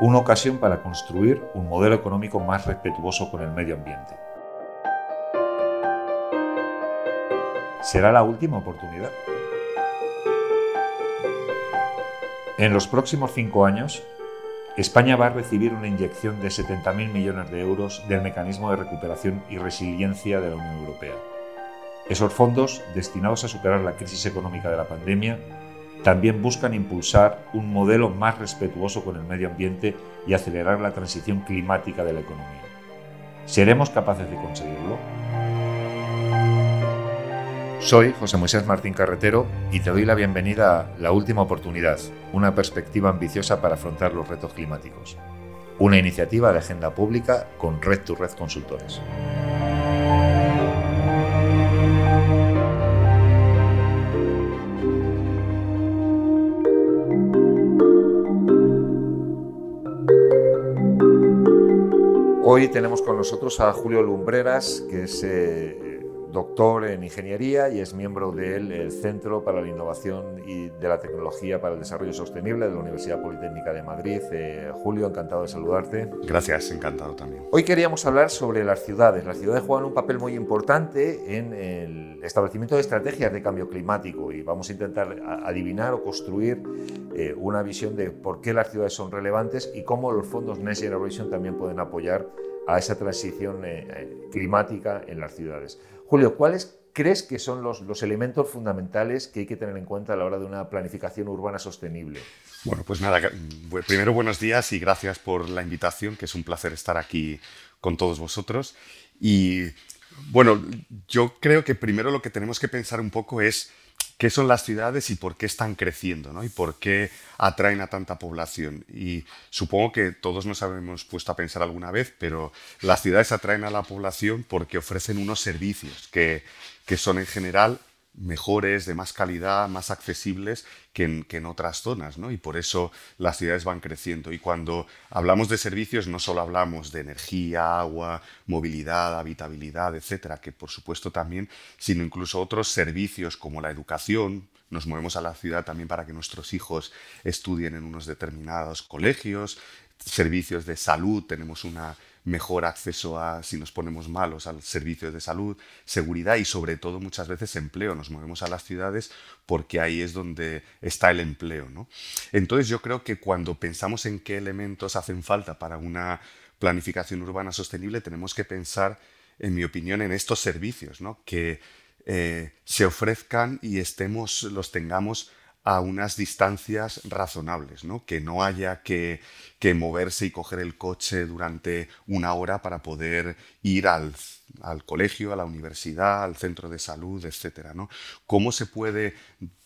una ocasión para construir un modelo económico más respetuoso con el medio ambiente. ¿Será la última oportunidad? En los próximos cinco años, España va a recibir una inyección de 70.000 millones de euros del Mecanismo de Recuperación y Resiliencia de la Unión Europea. Esos fondos, destinados a superar la crisis económica de la pandemia, también buscan impulsar un modelo más respetuoso con el medio ambiente y acelerar la transición climática de la economía. ¿Seremos capaces de conseguirlo? Soy José Moisés Martín Carretero y te doy la bienvenida a La Última Oportunidad, una perspectiva ambiciosa para afrontar los retos climáticos. Una iniciativa de agenda pública con Red to Red Consultores. Hoy tenemos con nosotros a Julio Lumbreras, que es eh, doctor en ingeniería y es miembro del Centro para la Innovación y de la Tecnología para el Desarrollo Sostenible de la Universidad Politécnica de Madrid. Eh, Julio, encantado de saludarte. Gracias, encantado también. Hoy queríamos hablar sobre las ciudades. Las ciudades juegan un papel muy importante en el establecimiento de estrategias de cambio climático y vamos a intentar adivinar o construir eh, una visión de por qué las ciudades son relevantes y cómo los fondos Next Generation también pueden apoyar a esa transición eh, eh, climática en las ciudades. Julio, ¿cuáles crees que son los, los, elementos fundamentales que hay que tener en cuenta a la hora de una planificación urbana sostenible? Bueno, pues nada, primero buenos días y gracias por la invitación, que es un placer estar aquí con todos vosotros. Y bueno, yo creo que primero lo que tenemos que pensar un poco es qué son las ciudades y por qué están creciendo, ¿no? Y por qué atraen a tanta población. Y supongo que todos nos habíamos puesto a pensar alguna vez, pero las ciudades atraen a la población porque ofrecen unos servicios que, que son en general mejores, de más calidad, más accesibles que en, otras zonas, ¿no? Y por eso las ciudades van creciendo. Y cuando hablamos de servicios, no solo hablamos de energía, agua, movilidad, habitabilidad, etcétera, que por supuesto también, sino incluso otros servicios como la educación. Nos movemos a la ciudad también para que nuestros hijos estudien en unos determinados colegios, servicios de salud, tenemos una mejor acceso a, si nos ponemos malos, al servicio de salud, seguridad y sobre todo muchas veces empleo. Nos movemos a las ciudades porque ahí es donde está el empleo. ¿no? Entonces yo creo que cuando pensamos en qué elementos hacen falta para una planificación urbana sostenible, tenemos que pensar, en mi opinión, en estos servicios, ¿no? que eh, se ofrezcan y estemos, los tengamos a unas distancias razonables, ¿no? que no haya que, moverse y coger el coche durante una hora para poder ir al, colegio, a la universidad, al centro de salud, etc. ¿no? ¿Cómo se puede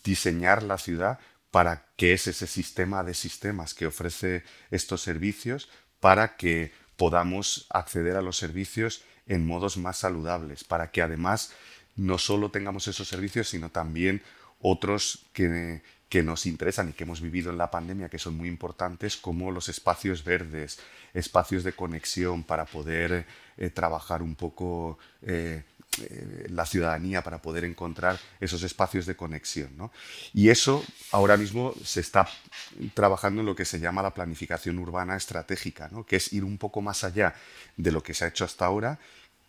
diseñar la ciudad para que es ese sistema de sistemas que ofrece estos servicios para que podamos acceder a los servicios en modos más saludables, para que además no solo tengamos esos servicios, sino también otros que, que nos interesan y que hemos vivido en la pandemia, que son muy importantes, como los espacios verdes, espacios de conexión para poder eh, trabajar un poco eh, eh, la ciudadanía, para poder encontrar esos espacios de conexión. Y eso ahora mismo se está trabajando en lo que se llama la planificación urbana estratégica, que es ir un poco más allá de lo que se ha hecho hasta ahora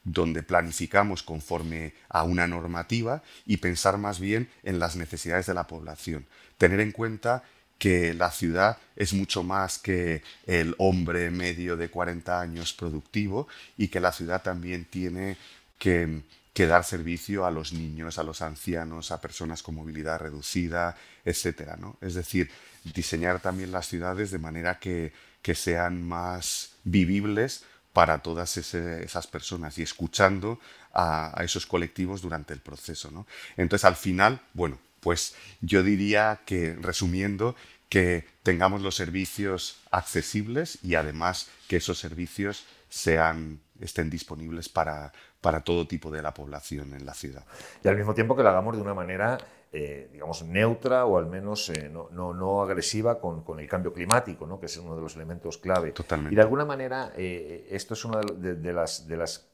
donde planificamos conforme a una normativa y pensar más bien en las necesidades de la población. Tener en cuenta que la ciudad es mucho más que el hombre medio de 40 años productivo y que la ciudad también tiene que, dar servicio a los niños, a los ancianos, a personas con movilidad reducida, etc. ¿no? Es decir, diseñar también las ciudades de manera que, que sean más vivibles para todas esas personas y escuchando a, esos colectivos durante el proceso. ¿no? Entonces, al final, bueno, pues yo diría que, resumiendo, que tengamos los servicios accesibles y además que esos servicios sean, estén disponibles para, para todo tipo de la población en la ciudad. Y al mismo tiempo que lo hagamos de una manera eh, digamos, neutra o al menos eh, no, no, no, agresiva con, con, el cambio climático, ¿no? que es uno de los elementos clave. Totalmente. Y de alguna manera, eh, esto es una de, las, de las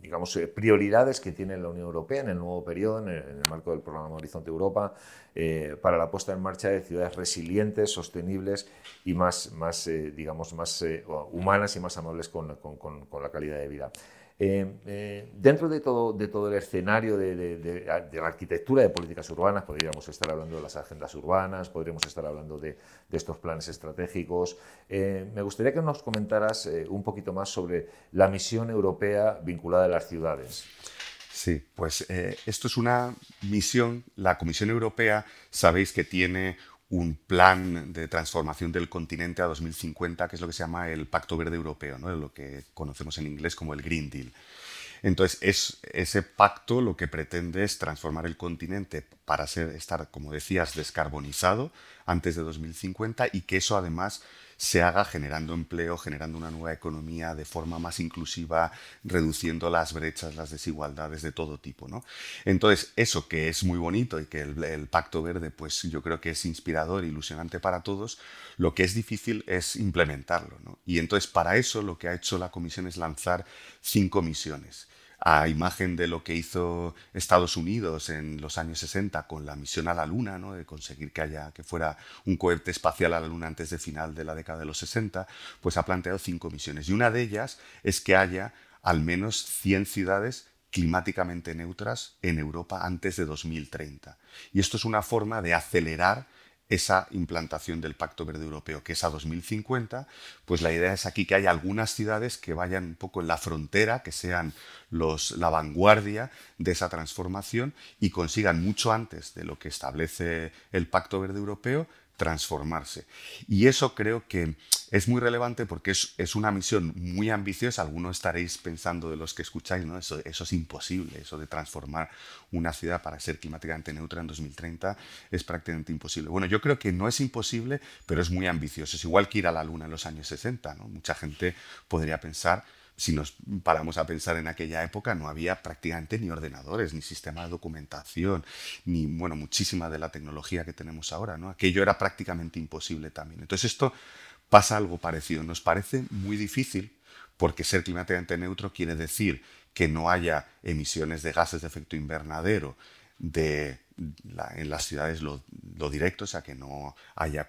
digamos, eh, prioridades que tiene la Unión Europea en el nuevo periodo, en el, marco del programa Horizonte Europa, para la puesta en marcha de ciudades resilientes, sostenibles y más, más digamos, más humanas y más amables con, con la calidad de vida. Eh, eh, dentro de todo, de todo el escenario de, la arquitectura de políticas urbanas, podríamos estar hablando de las agendas urbanas, podríamos estar hablando de, estos planes estratégicos. Eh, me gustaría que nos comentaras un poquito más sobre la misión europea vinculada a las ciudades. Sí, pues esto es una misión, la Comisión Europea, sabéis que tiene un plan de transformación del continente a 2050, que es lo que se llama el Pacto Verde Europeo, ¿no? lo que conocemos en inglés como el Green Deal. Entonces, es, ese pacto lo que pretende es transformar el continente para estar, como decías, descarbonizado antes de 2050 y que eso además se haga generando empleo, generando una nueva economía de forma más inclusiva, reduciendo las brechas, las desigualdades de todo tipo. ¿no? Entonces, eso que es muy bonito y que el, Pacto Verde, pues yo creo que es inspirador ilusionante para todos, lo que es difícil es implementarlo. Y entonces, para eso, lo que ha hecho la Comisión es lanzar cinco misiones a imagen de lo que hizo Estados Unidos en los años 60 con la misión a la Luna, ¿no? de conseguir que, haya, que fuera un cohete espacial a la Luna antes de final de la década de los 60, pues ha planteado cinco misiones. Y una de ellas es que haya al menos 100 ciudades climáticamente neutras en Europa antes de 2030. Y esto es una forma de acelerar esa implantación del Pacto Verde Europeo, que es a 2050, pues la idea es aquí que haya algunas ciudades que vayan un poco en la frontera, que sean los, la vanguardia de esa transformación y consigan mucho antes de lo que establece el Pacto Verde Europeo transformarse. Y eso creo que es muy relevante porque es, una misión muy ambiciosa. Algunos estaréis pensando de los que escucháis, ¿no? Eso, eso es imposible, eso de transformar una ciudad para ser climáticamente neutra en 2030 es prácticamente imposible. Bueno, yo creo que no es imposible, pero es muy ambicioso. Es igual que ir a la Luna en los años 60. ¿no? Mucha gente podría pensar si nos paramos a pensar en aquella época, no había prácticamente ni ordenadores, ni sistema de documentación, ni, bueno, muchísima de la tecnología que tenemos ahora. Aquello era prácticamente imposible también. Entonces esto pasa algo parecido. Nos parece muy difícil porque ser climáticamente neutro quiere decir que no haya emisiones de gases de efecto invernadero de en las ciudades lo, directo, o sea, que no haya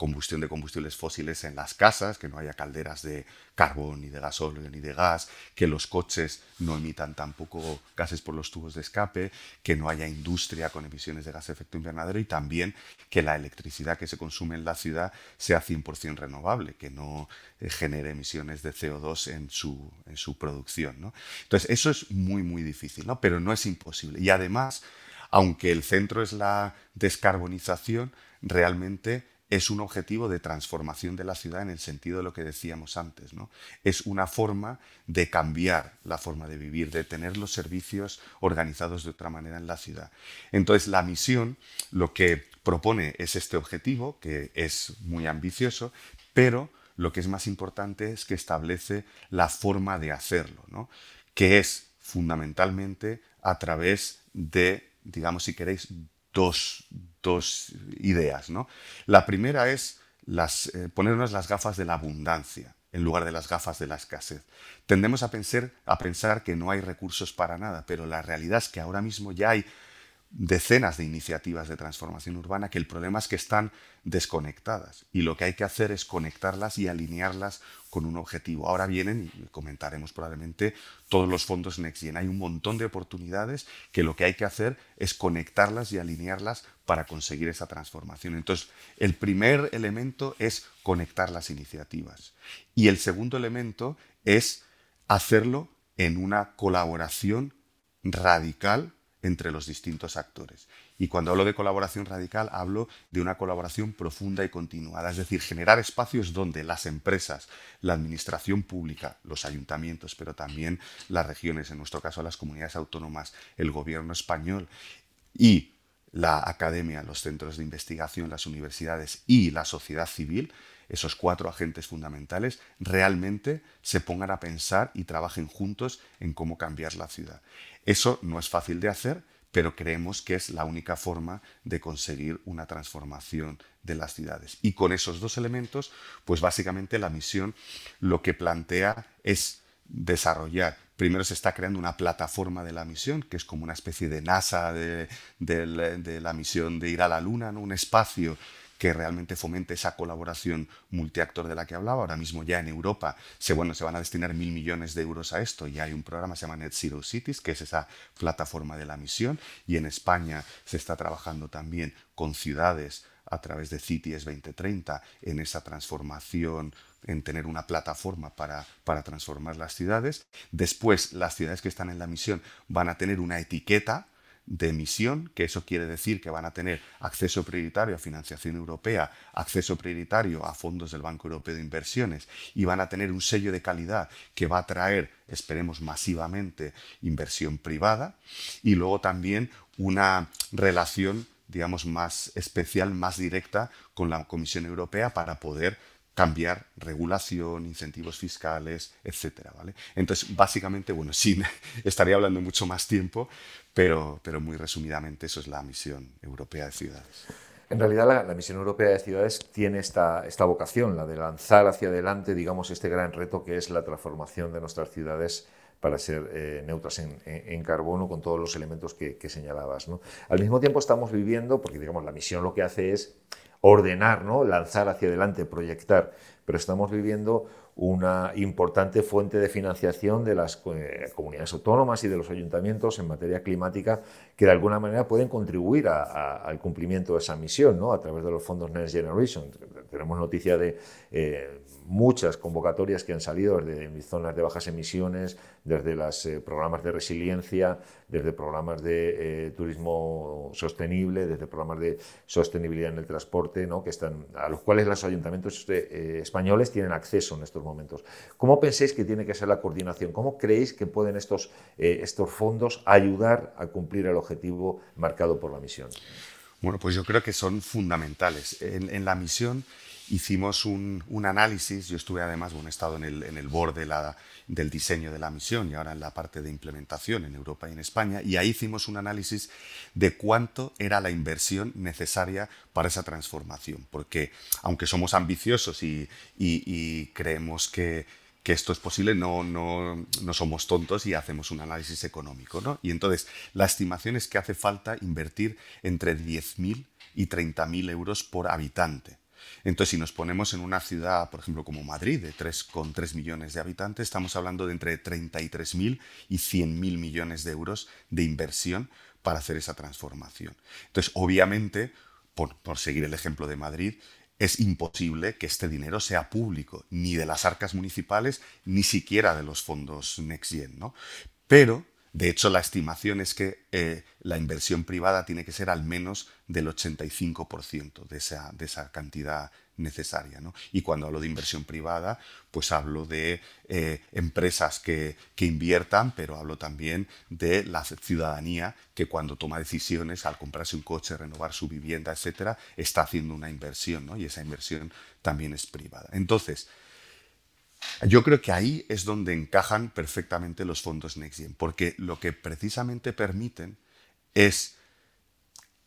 combustión de combustibles fósiles en las casas, que no haya calderas de carbón, ni de gasóleo, ni de gas, que los coches no emitan tampoco gases por los tubos de escape, que no haya industria con emisiones de gas de efecto invernadero y también que la electricidad que se consume en la ciudad sea 100% renovable, que no eh, genere emisiones de CO2 en su, en su producción. ¿no? Entonces, eso es muy, muy difícil, ¿no? pero no es imposible. Y además, aunque el centro es la descarbonización, realmente es un objetivo de transformación de la ciudad en el sentido de lo que decíamos antes. ¿no? Es una forma de cambiar la forma de vivir, de tener los servicios organizados de otra manera en la ciudad. Entonces, la misión lo que propone es este objetivo, que es muy ambicioso, pero lo que es más importante es que establece la forma de hacerlo, ¿no? que es fundamentalmente a través de, digamos, si queréis, dos, ideas. ¿no? La primera es las, eh, ponernos las gafas de la abundancia en lugar de las gafas de la escasez. Tendemos a pensar, a pensar que no hay recursos para nada, pero la realidad es que ahora mismo ya hay decenas de iniciativas de transformación urbana que el problema es que están desconectadas y lo que hay que hacer es conectarlas y alinearlas con un objetivo. Ahora vienen, y comentaremos probablemente, todos los fondos NextGen. Hay un montón de oportunidades que lo que hay que hacer es conectarlas y alinearlas para conseguir esa transformación. Entonces, el primer elemento es conectar las iniciativas y el segundo elemento es hacerlo en una colaboración radical entre los distintos actores. Y cuando hablo de colaboración radical, hablo de una colaboración profunda y continuada, es decir, generar espacios donde las empresas, la administración pública, los ayuntamientos, pero también las regiones, en nuestro caso las comunidades autónomas, el gobierno español y la academia, los centros de investigación, las universidades y la sociedad civil, esos cuatro agentes fundamentales, realmente se pongan a pensar y trabajen juntos en cómo cambiar la ciudad. Eso no es fácil de hacer, pero creemos que es la única forma de conseguir una transformación de las ciudades. Y con esos dos elementos, pues básicamente la misión lo que plantea es desarrollar. Primero se está creando una plataforma de la misión, que es como una especie de NASA de, la misión de ir a la Luna, ¿no? un espacio que realmente fomente esa colaboración multiactor de la que hablaba. Ahora mismo ya en Europa se, bueno, se van a destinar mil millones de euros a esto y hay un programa que se llama Net Zero Cities, que es esa plataforma de la misión. Y en España se está trabajando también con ciudades a través de CITIES 2030 en esa transformación en tener una plataforma para, para, transformar las ciudades. Después, las ciudades que están en la misión van a tener una etiqueta de emisión, que eso quiere decir que van a tener acceso prioritario a financiación europea, acceso prioritario a fondos del Banco Europeo de Inversiones y van a tener un sello de calidad que va a traer, esperemos masivamente, inversión privada y luego también una relación digamos, más especial, más directa con la Comisión Europea para poder cambiar regulación, incentivos fiscales, etcétera, ¿vale? Entonces, básicamente, bueno, sí, estaría hablando mucho más tiempo, pero, pero muy resumidamente eso es la misión europea de ciudades. En realidad la, misión europea de ciudades tiene esta, esta, vocación, la de lanzar hacia adelante, digamos, este gran reto que es la transformación de nuestras ciudades para ser eh, neutras en, carbono con todos los elementos que, señalabas. Al mismo tiempo estamos viviendo, porque digamos la misión lo que hace es ordenar, ¿no? lanzar hacia adelante, proyectar, pero estamos viviendo una importante fuente de financiación de las eh, comunidades autónomas y de los ayuntamientos en materia climática que de alguna manera pueden contribuir al cumplimiento de esa misión ¿no? a través de los fondos Next Generation. Tenemos noticia de eh, muchas convocatorias que han salido desde zonas de bajas emisiones, desde los eh, programas de resiliencia, desde programas de eh, turismo sostenible, desde programas de sostenibilidad en el transporte, ¿no? que están, a los cuales los ayuntamientos eh, españoles tienen acceso en estos momentos. ¿Cómo pensáis que tiene que ser la coordinación? ¿Cómo creéis que pueden estos, estos fondos ayudar a cumplir el objetivo marcado por la misión? Bueno, pues yo creo que son fundamentales. En, en la misión hicimos un, análisis, yo estuve además, bueno, he estado en el, en el board del diseño de la misión y ahora en la parte de implementación en Europa y en España, y ahí hicimos un análisis de cuánto era la inversión necesaria para esa transformación, porque aunque somos ambiciosos y, creemos que, esto es posible, no, no, no, somos tontos y hacemos un análisis económico. ¿no? Y entonces, la estimación es que hace falta invertir entre 10.000 y 30.000 euros por habitante. Entonces, si nos ponemos en una ciudad, por ejemplo, como Madrid, de 3,3 millones de habitantes, estamos hablando de entre 33.000 y 100.000 millones de euros de inversión para hacer esa transformación. Entonces, obviamente, por, seguir el ejemplo de Madrid, es imposible que este dinero sea público, ni de las arcas municipales, ni siquiera de los fondos NextGen. ¿no? Pero de hecho, la estimación es que eh, la inversión privada tiene que ser al menos del 85% de esa, de esa cantidad necesaria. Y cuando hablo de inversión privada, pues hablo de eh, empresas que, inviertan, pero hablo también de la ciudadanía que cuando toma decisiones al comprarse un coche, renovar su vivienda, etcétera, está haciendo una inversión, y esa inversión también es privada. Entonces, yo creo que ahí es donde encajan perfectamente los fondos NextGen, porque lo que precisamente permiten es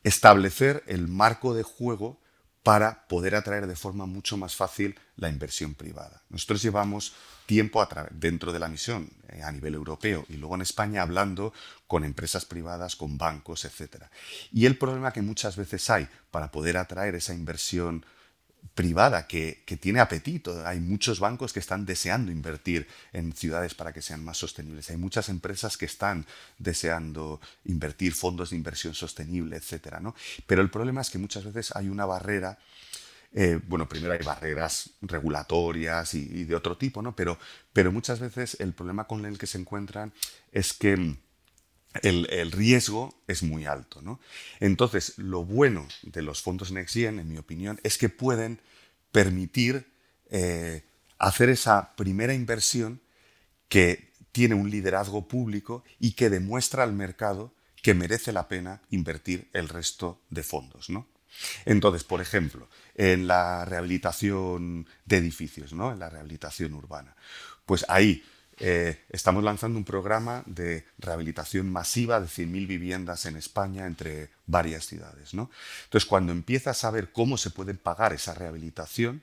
establecer el marco de juego para poder atraer de forma mucho más fácil la inversión privada. Nosotros llevamos tiempo dentro de la misión eh, a nivel europeo y luego en España hablando con empresas privadas, con bancos, etc. Y el problema que muchas veces hay para poder atraer esa inversión privada que, tiene apetito. Hay muchos bancos que están deseando invertir en ciudades para que sean más sostenibles. Hay muchas empresas que están deseando invertir fondos de inversión sostenible, etc. ¿no? Pero el problema es que muchas veces hay una barrera. Eh, bueno, primero hay barreras regulatorias y, de otro tipo, ¿no? Pero, pero muchas veces el problema con el que se encuentran es que el, riesgo es muy alto. ¿no? Entonces, lo bueno de los fondos NextGen, en mi opinión, es que pueden permitir eh, hacer esa primera inversión que tiene un liderazgo público y que demuestra al mercado que merece la pena invertir el resto de fondos. ¿no? Entonces, por ejemplo, en la rehabilitación de edificios, ¿no? en la rehabilitación urbana, pues ahí eh, estamos lanzando un programa de rehabilitación masiva de 100.000 viviendas en España entre varias ciudades. ¿no? Entonces, cuando empiezas a ver cómo se puede pagar esa rehabilitación,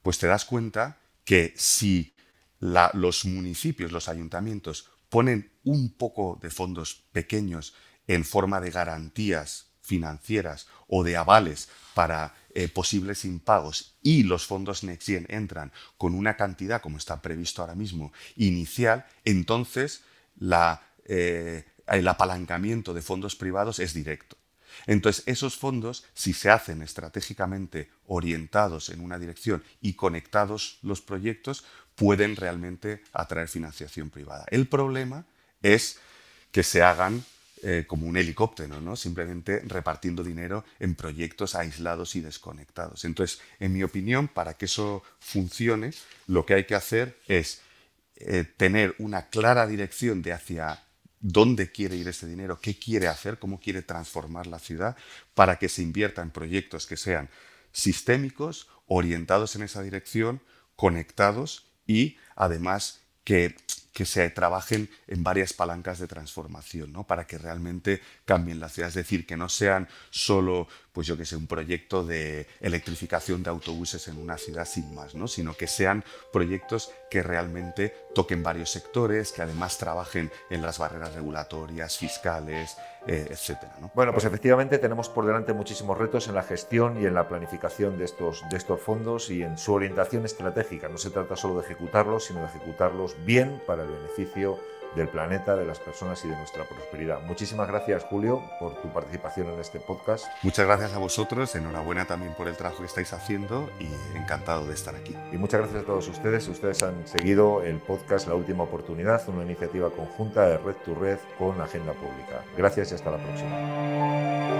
pues te das cuenta que si los municipios, los ayuntamientos, ponen un poco de fondos pequeños en forma de garantías financieras o de avales para eh, posibles impagos y los fondos NextGen entran con una cantidad, como está previsto ahora mismo, inicial, entonces eh, el apalancamiento de fondos privados es directo. Entonces, esos fondos, si se hacen estratégicamente orientados en una dirección y conectados los proyectos, pueden realmente atraer financiación privada. El problema es que se hagan eh, como un helicóptero, ¿no? simplemente repartiendo dinero en proyectos aislados y desconectados. Entonces, en mi opinión, para que eso funcione, lo que hay que hacer es eh, tener una clara dirección de hacia dónde quiere ir ese dinero, qué quiere hacer, cómo quiere transformar la ciudad, para que se invierta en proyectos que sean sistémicos, orientados en esa dirección, conectados y además que que se trabajen en varias palancas de transformación, ¿no? Para que realmente cambien la ciudad. Es decir, que no sean solo, pues yo que sé, un proyecto de electrificación de autobuses en una ciudad sin más, ¿no? Sino que sean proyectos que realmente toquen varios sectores, que además trabajen en las barreras regulatorias, fiscales, eh, etcétera. Bueno, pues efectivamente tenemos por delante muchísimos retos en la gestión y en la planificación de estos, de estos fondos y en su orientación estratégica. No se trata solo de ejecutarlos, sino de ejecutarlos bien para el beneficio del planeta, de las personas y de nuestra prosperidad. Muchísimas gracias, Julio, por tu participación en este podcast. Muchas gracias a vosotros, enhorabuena también por el trabajo que estáis haciendo y encantado de estar aquí. Y muchas gracias a todos ustedes. Ustedes han seguido el podcast La Última Oportunidad, una iniciativa conjunta de Red to Red con Agenda Pública. Gracias y hasta la próxima.